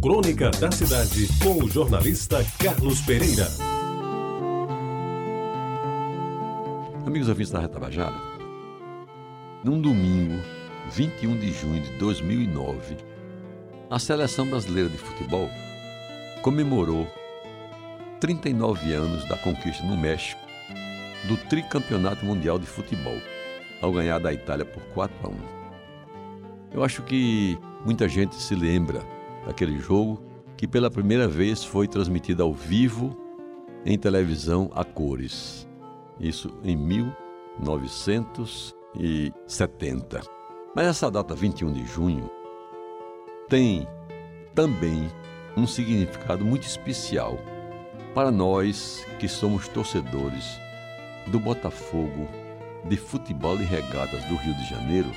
Crônica da Cidade, com o jornalista Carlos Pereira. Amigos ouvintes da Retabajara, num domingo, 21 de junho de 2009, a Seleção Brasileira de Futebol comemorou 39 anos da conquista no México do tricampeonato mundial de futebol, ao ganhar da Itália por 4 a 1. Eu acho que muita gente se lembra daquele jogo que pela primeira vez foi transmitido ao vivo em televisão a cores. Isso em 1970. Mas essa data 21 de junho tem também um significado muito especial para nós que somos torcedores do Botafogo de futebol e regatas do Rio de Janeiro,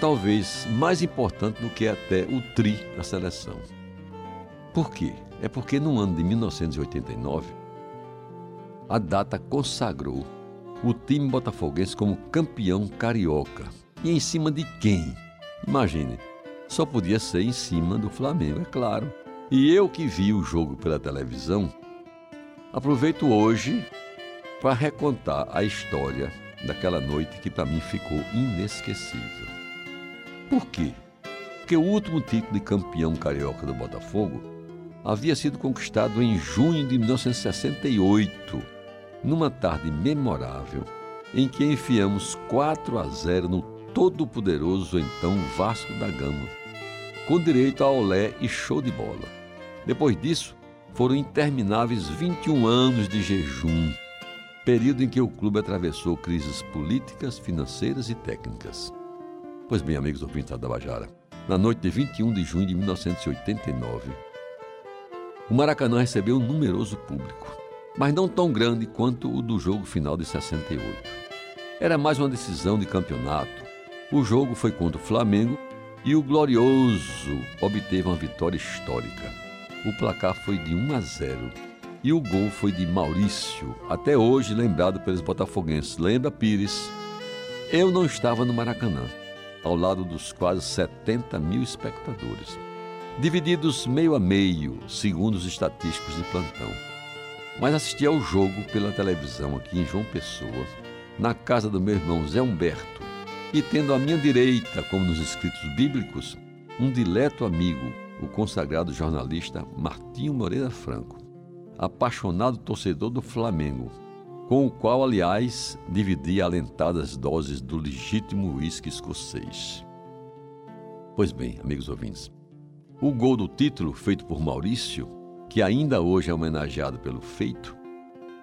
talvez mais importante do que até o tri da seleção. Por quê? É porque no ano de 1989, a data consagrou o time botafoguense como campeão carioca. E em cima de quem? Imagine, só podia ser em cima do Flamengo, é claro. E eu que vi o jogo pela televisão, aproveito hoje para recontar a história daquela noite que para mim ficou inesquecível. Por quê? Porque o último título de campeão carioca do Botafogo havia sido conquistado em junho de 1968, numa tarde memorável em que enfiamos 4 a 0 no todo-poderoso então Vasco da Gama, com direito a olé e show de bola. Depois disso, foram intermináveis 21 anos de jejum, período em que o clube atravessou crises políticas, financeiras e técnicas. Pois bem, amigos ouvintes da Bajara, na noite de 21 de junho de 1989, o Maracanã recebeu um numeroso público, mas não tão grande quanto o do jogo final de 68. Era mais uma decisão de campeonato. O jogo foi contra o Flamengo e o Glorioso obteve uma vitória histórica. O placar foi de 1 a 0 e o gol foi de Maurício, até hoje lembrado pelos botafoguenses. Lembra, Pires? Eu não estava no Maracanã, ao lado dos quase 70 mil espectadores, divididos meio a meio, segundo os estatísticos de plantão. Mas assisti ao jogo pela televisão aqui em João Pessoa, na casa do meu irmão Zé Humberto, e tendo à minha direita, como nos escritos bíblicos, um dileto amigo, o consagrado jornalista Martinho Moreira Franco apaixonado torcedor do Flamengo, com o qual, aliás, dividia alentadas doses do legítimo uísque escocês. Pois bem, amigos ouvintes, o gol do título, feito por Maurício, que ainda hoje é homenageado pelo feito,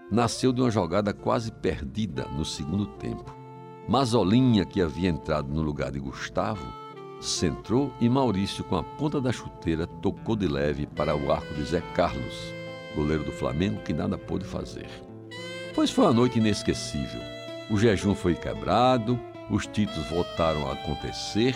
nasceu de uma jogada quase perdida no segundo tempo. Mazolinha, que havia entrado no lugar de Gustavo, centrou e Maurício, com a ponta da chuteira, tocou de leve para o arco de Zé Carlos, goleiro do Flamengo, que nada pôde fazer. Pois foi uma noite inesquecível. O jejum foi quebrado, os títulos voltaram a acontecer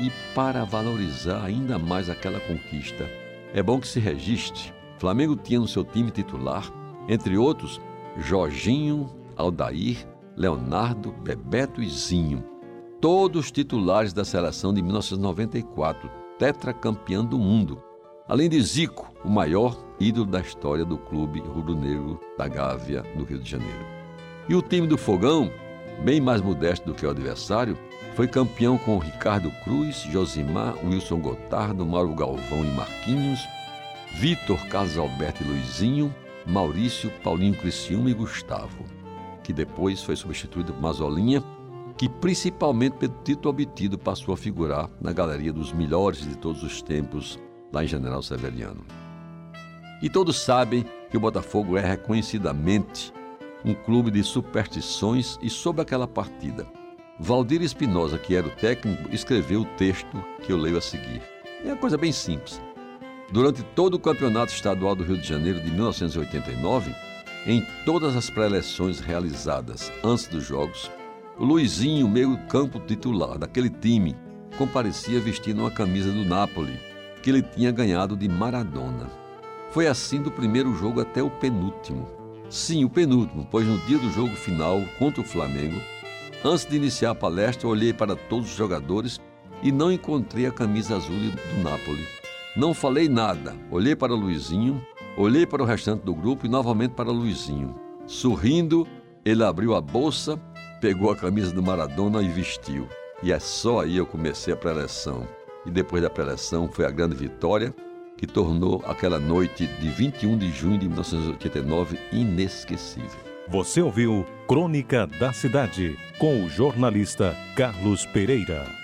e, para valorizar ainda mais aquela conquista, é bom que se registre. Flamengo tinha no seu time titular, entre outros, Jorginho, Aldair, Leonardo, Bebeto e Zinho. Todos titulares da seleção de 1994, tetracampeão do mundo. Além de Zico, o maior ídolo da história do clube rubro-negro da Gávea, no Rio de Janeiro. E o time do Fogão, bem mais modesto do que o adversário, foi campeão com Ricardo Cruz, Josimar, Wilson Gotardo, Mauro Galvão e Marquinhos, Vitor, Carlos Alberto e Luizinho, Maurício, Paulinho Criciúma e Gustavo, que depois foi substituído por Mazolinha, que principalmente pelo título obtido passou a figurar na galeria dos melhores de todos os tempos, lá em General Severiano. E todos sabem que o Botafogo é reconhecidamente um clube de superstições e sobre aquela partida. Valdir Espinosa, que era o técnico, escreveu o texto que eu leio a seguir. É uma coisa bem simples. Durante todo o Campeonato Estadual do Rio de Janeiro de 1989, em todas as pré-eleições realizadas antes dos jogos, o Luizinho, meio-campo titular daquele time, comparecia vestindo uma camisa do Napoli, que ele tinha ganhado de Maradona. Foi assim do primeiro jogo até o penúltimo. Sim, o penúltimo, pois no dia do jogo final contra o Flamengo, antes de iniciar a palestra, olhei para todos os jogadores e não encontrei a camisa azul do Napoli. Não falei nada. Olhei para Luizinho, olhei para o restante do grupo e novamente para Luizinho. Sorrindo, ele abriu a bolsa, pegou a camisa do Maradona e vestiu. E é só aí eu comecei a preleção. E depois da preleção foi a grande vitória que tornou aquela noite de 21 de junho de 1989 inesquecível. Você ouviu Crônica da Cidade com o jornalista Carlos Pereira.